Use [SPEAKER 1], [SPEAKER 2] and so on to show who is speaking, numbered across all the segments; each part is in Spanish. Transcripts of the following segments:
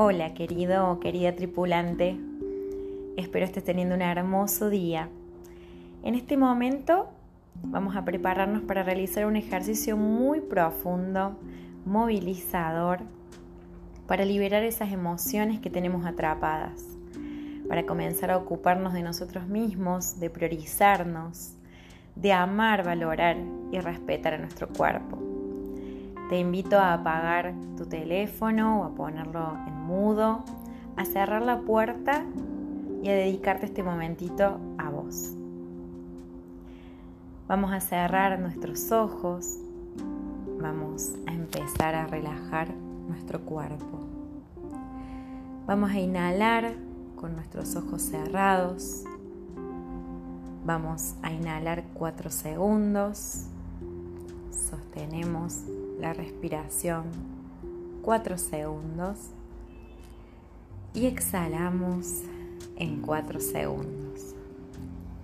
[SPEAKER 1] Hola querido o querida tripulante, espero estés teniendo un hermoso día. En este momento vamos a prepararnos para realizar un ejercicio muy profundo, movilizador, para liberar esas emociones que tenemos atrapadas, para comenzar a ocuparnos de nosotros mismos, de priorizarnos, de amar, valorar y respetar a nuestro cuerpo. Te invito a apagar tu teléfono o a ponerlo mudo, a cerrar la puerta y a dedicarte este momentito a vos. Vamos a cerrar nuestros ojos, vamos a empezar a relajar nuestro cuerpo. Vamos a inhalar con nuestros ojos cerrados. Vamos a inhalar cuatro segundos. Sostenemos la respiración cuatro segundos y exhalamos en 4 segundos.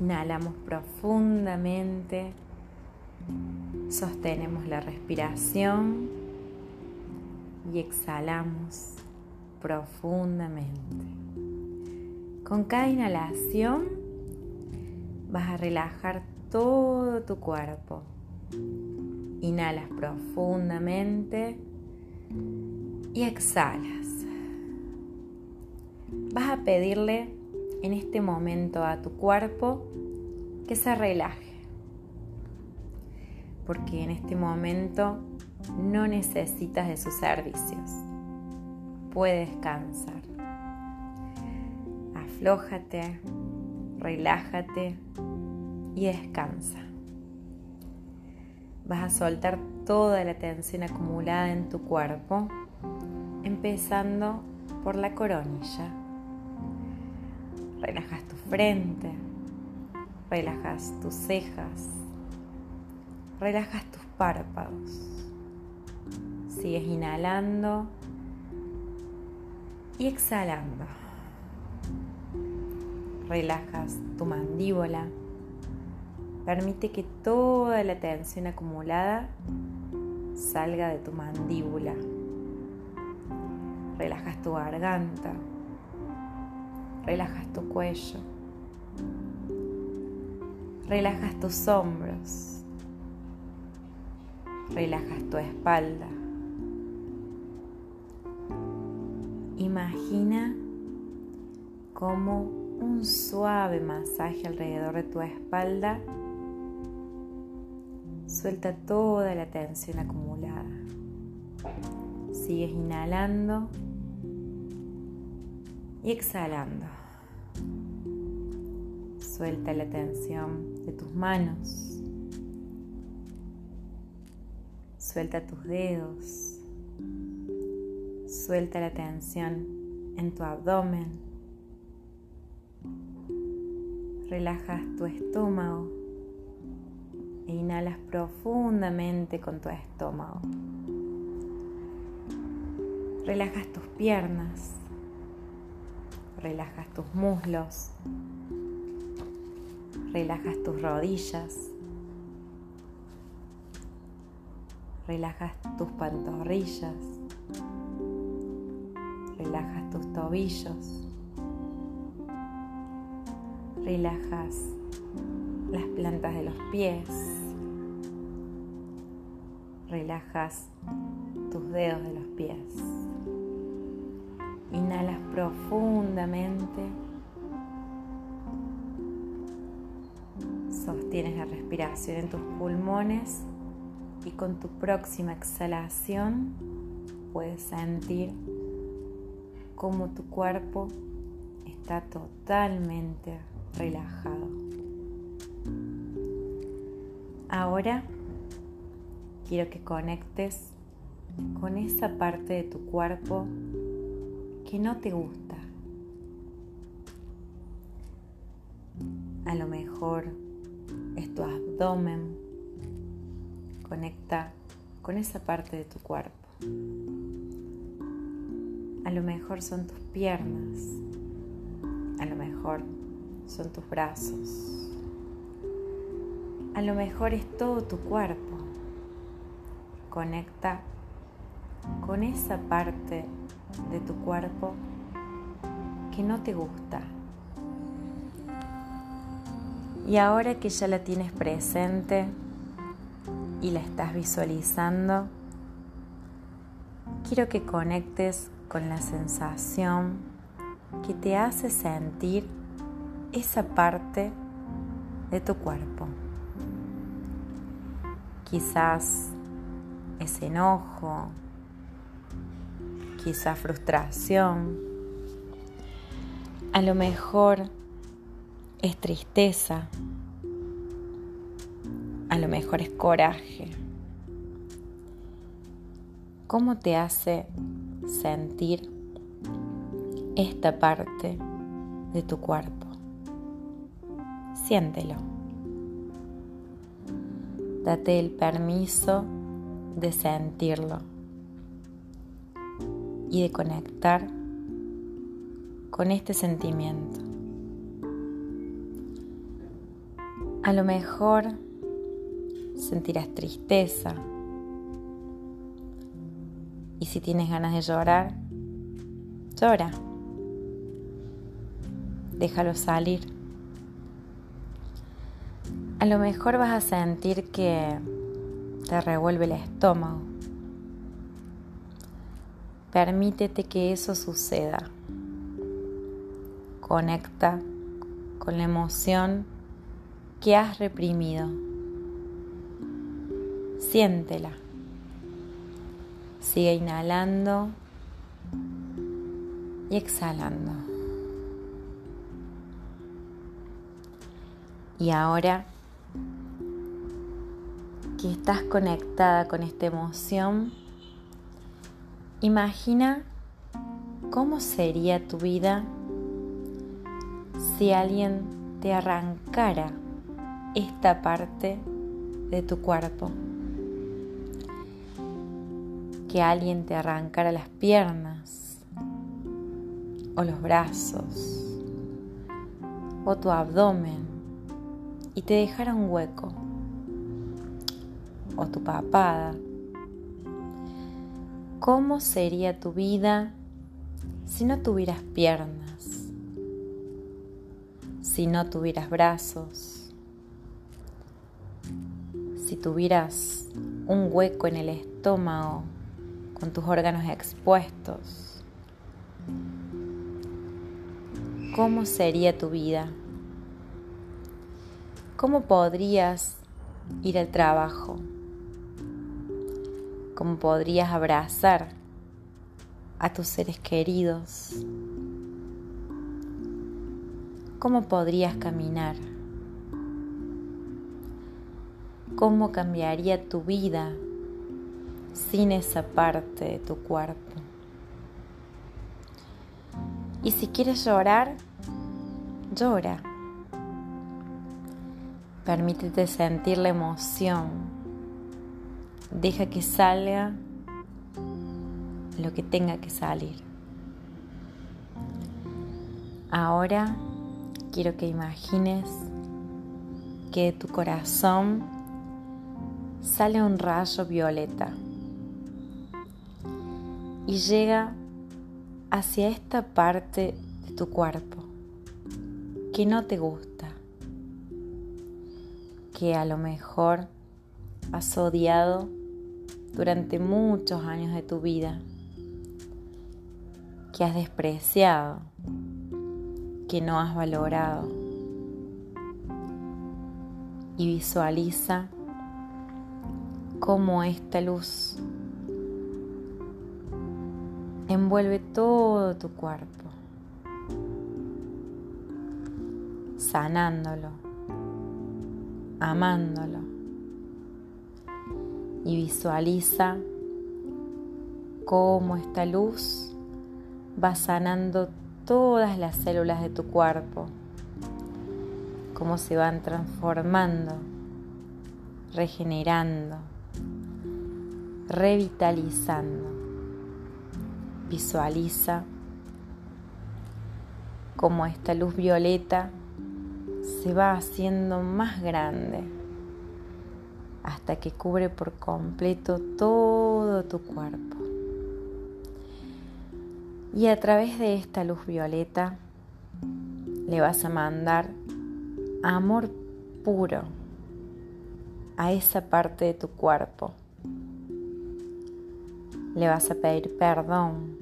[SPEAKER 1] Inhalamos profundamente, sostenemos la respiración y exhalamos profundamente. Con cada inhalación vas a relajar todo tu cuerpo. Inhalas profundamente y exhalas vas a pedirle en este momento a tu cuerpo que se relaje. Porque en este momento no necesitas de sus servicios. Puede descansar. Aflójate, relájate y descansa. Vas a soltar toda la tensión acumulada en tu cuerpo, empezando por la coronilla Relajas tu frente, relajas tus cejas, relajas tus párpados. Sigues inhalando y exhalando. Relajas tu mandíbula. Permite que toda la tensión acumulada salga de tu mandíbula. Relajas tu garganta relajas tu cuello, relajas tus hombros, relajas tu espalda. Imagina como un suave masaje alrededor de tu espalda suelta toda la tensión acumulada. Sigues inhalando y exhalando. Suelta la tensión de tus manos. Suelta tus dedos. Suelta la tensión en tu abdomen. Relajas tu estómago e inhalas profundamente con tu estómago. Relajas tus piernas, relajas tus muslos, relajas tus rodillas, relajas tus pantorrillas, relajas tus tobillos, relajas las plantas de los pies, relajas tus dedos de los pies. Inhalas profundamente Sostienes la respiración en tus pulmones y con tu próxima exhalación puedes sentir cómo tu cuerpo está totalmente relajado. Ahora quiero que conectes con esa parte de tu cuerpo que no te gusta. A lo mejor es tu abdomen. Conecta con esa parte de tu cuerpo. A lo mejor son tus piernas. A lo mejor son tus brazos. A lo mejor es todo tu cuerpo. Conecta con esa parte de tu cuerpo que no te gusta. Y ahora que ya la tienes presente y la estás visualizando, quiero que conectes con la sensación que te hace sentir esa parte de tu cuerpo. Quizás es enojo, quizás frustración, a lo mejor es tristeza, a lo mejor es coraje. ¿Cómo te hace sentir esta parte de tu cuerpo? Siéntelo. Date el permiso de sentirlo y de conectar con este sentimiento. A lo mejor sentirás tristeza y si tienes ganas de llorar, llora. Déjalo salir. A lo mejor vas a sentir que te revuelve el estómago. Permítete que eso suceda. Conecta con la emoción que has reprimido. Siéntela. Sigue inhalando y exhalando. Y ahora que estás conectada con esta emoción, imagina cómo sería tu vida si alguien te arrancara esta parte de tu cuerpo. Que alguien te arrancara las piernas o los brazos o tu abdomen y te dejara un hueco o tu papada. ¿Cómo sería tu vida si no tuvieras piernas? Si no tuvieras brazos? Si tuvieras un hueco en el estómago con tus órganos expuestos? ¿Cómo sería tu vida? ¿Cómo podrías ir al trabajo? Cómo podrías abrazar a tus seres queridos, cómo podrías caminar, cómo cambiaría tu vida sin esa parte de tu cuerpo. Y si quieres llorar, llora. Permítete sentir la emoción Deja que salga lo que tenga que salir. Ahora quiero que imagines que de tu corazón sale un rayo violeta y llega hacia esta parte de tu cuerpo que no te gusta, que a lo mejor has odiado durante muchos años de tu vida, que has despreciado, que no has valorado. Y visualiza cómo esta luz envuelve todo tu cuerpo, sanándolo, amándolo y visualiza cómo esta luz va sanando todas las células de tu cuerpo, cómo se van transformando, regenerando, revitalizando. Visualiza cómo esta luz violeta se va haciendo más grande hasta que cubre por completo todo tu cuerpo. Y a través de esta luz violeta le vas a mandar amor puro a esa parte de tu cuerpo. Le vas a pedir perdón.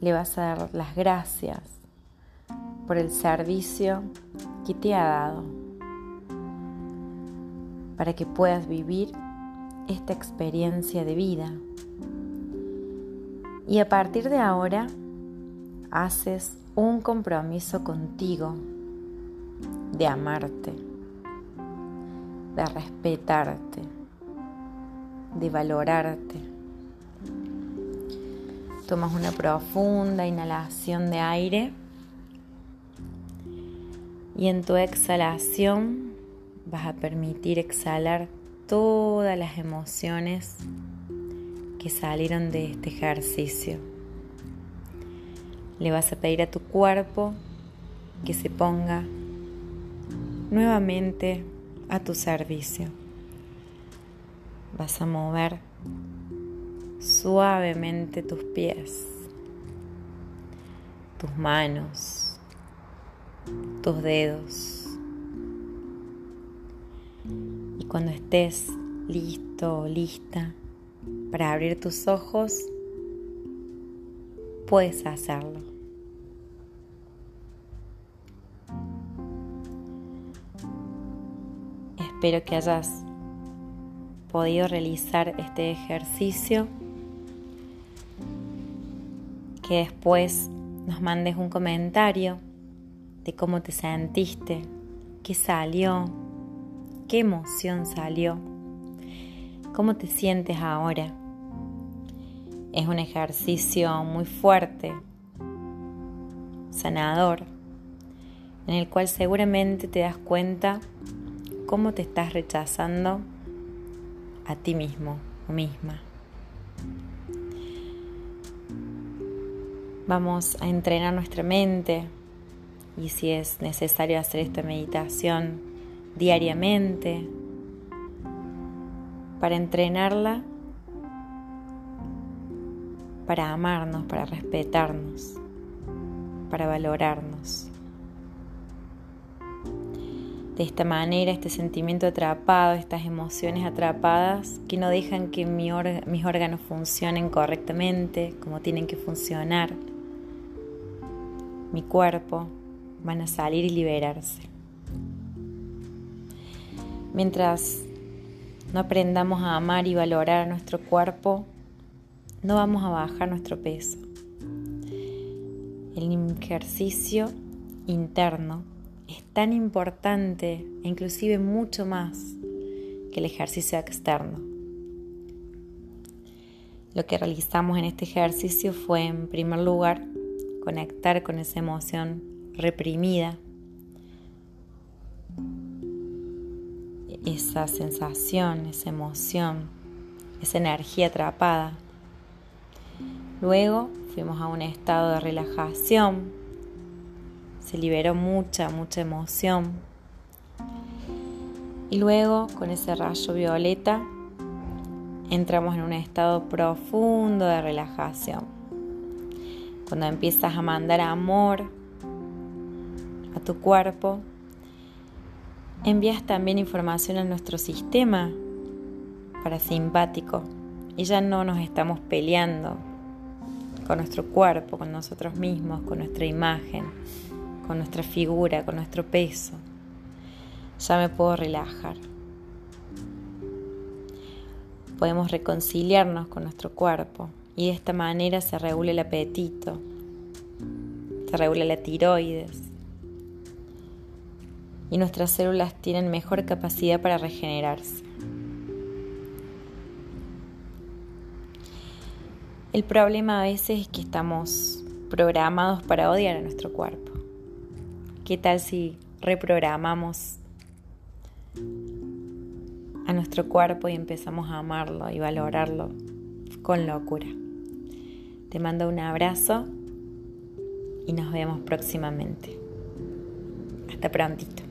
[SPEAKER 1] Le vas a dar las gracias por el servicio que te ha dado para que puedas vivir esta experiencia de vida. Y a partir de ahora haces un compromiso contigo de amarte de respetarte, de valorarte. Tomas una profunda inhalación de aire y en tu exhalación vas a permitir exhalar todas las emociones que salieron de este ejercicio. Le vas a pedir a tu cuerpo que se ponga nuevamente a tu servicio. Vas a mover suavemente tus pies, tus manos, tus dedos. Cuando estés listo o lista para abrir tus ojos, puedes hacerlo. Espero que hayas podido realizar este ejercicio, que después nos mandes un comentario de cómo te sentiste, qué salió, qué emoción salió, cómo te sientes ahora. Es un ejercicio muy fuerte, sanador, en el cual seguramente te das cuenta cómo te estás rechazando a ti mismo o misma. Vamos a entrenar nuestra mente y si es necesario hacer esta meditación diariamente para entrenarla, para amarnos, para respetarnos, para valorarnos. De esta manera, este sentimiento atrapado, estas emociones atrapadas que no dejan que mis órganos funcionen correctamente, como tienen que funcionar, mi cuerpo, van a salir y liberarse. Mientras no aprendamos a amar y valorar a nuestro cuerpo, no vamos a bajar nuestro peso. El ejercicio interno es tan importante e inclusive mucho más que el ejercicio externo. Lo que realizamos en este ejercicio fue, en primer lugar, conectar con esa emoción reprimida, esa sensación, esa emoción, esa energía atrapada. Luego fuimos a un estado de relajación se liberó mucha, mucha emoción. Y luego, con ese rayo violeta, entramos en un estado profundo de relajación. Cuando empiezas a mandar amor a tu cuerpo, envías también información a nuestro sistema parasimpático y ya no nos estamos peleando con nuestro cuerpo, con nosotros mismos, con nuestra imagen, con nuestra figura, con nuestro peso. Ya me puedo relajar. Podemos reconciliarnos con nuestro cuerpo y de esta manera se regula el apetito, se regula la tiroides y nuestras células tienen mejor capacidad para regenerarse. El problema a veces es que estamos programados para odiar a nuestro cuerpo. ¿Qué tal si reprogramamos a nuestro cuerpo y empezamos a amarlo y valorarlo con locura? Te mando un abrazo y nos vemos próximamente. Hasta prontito.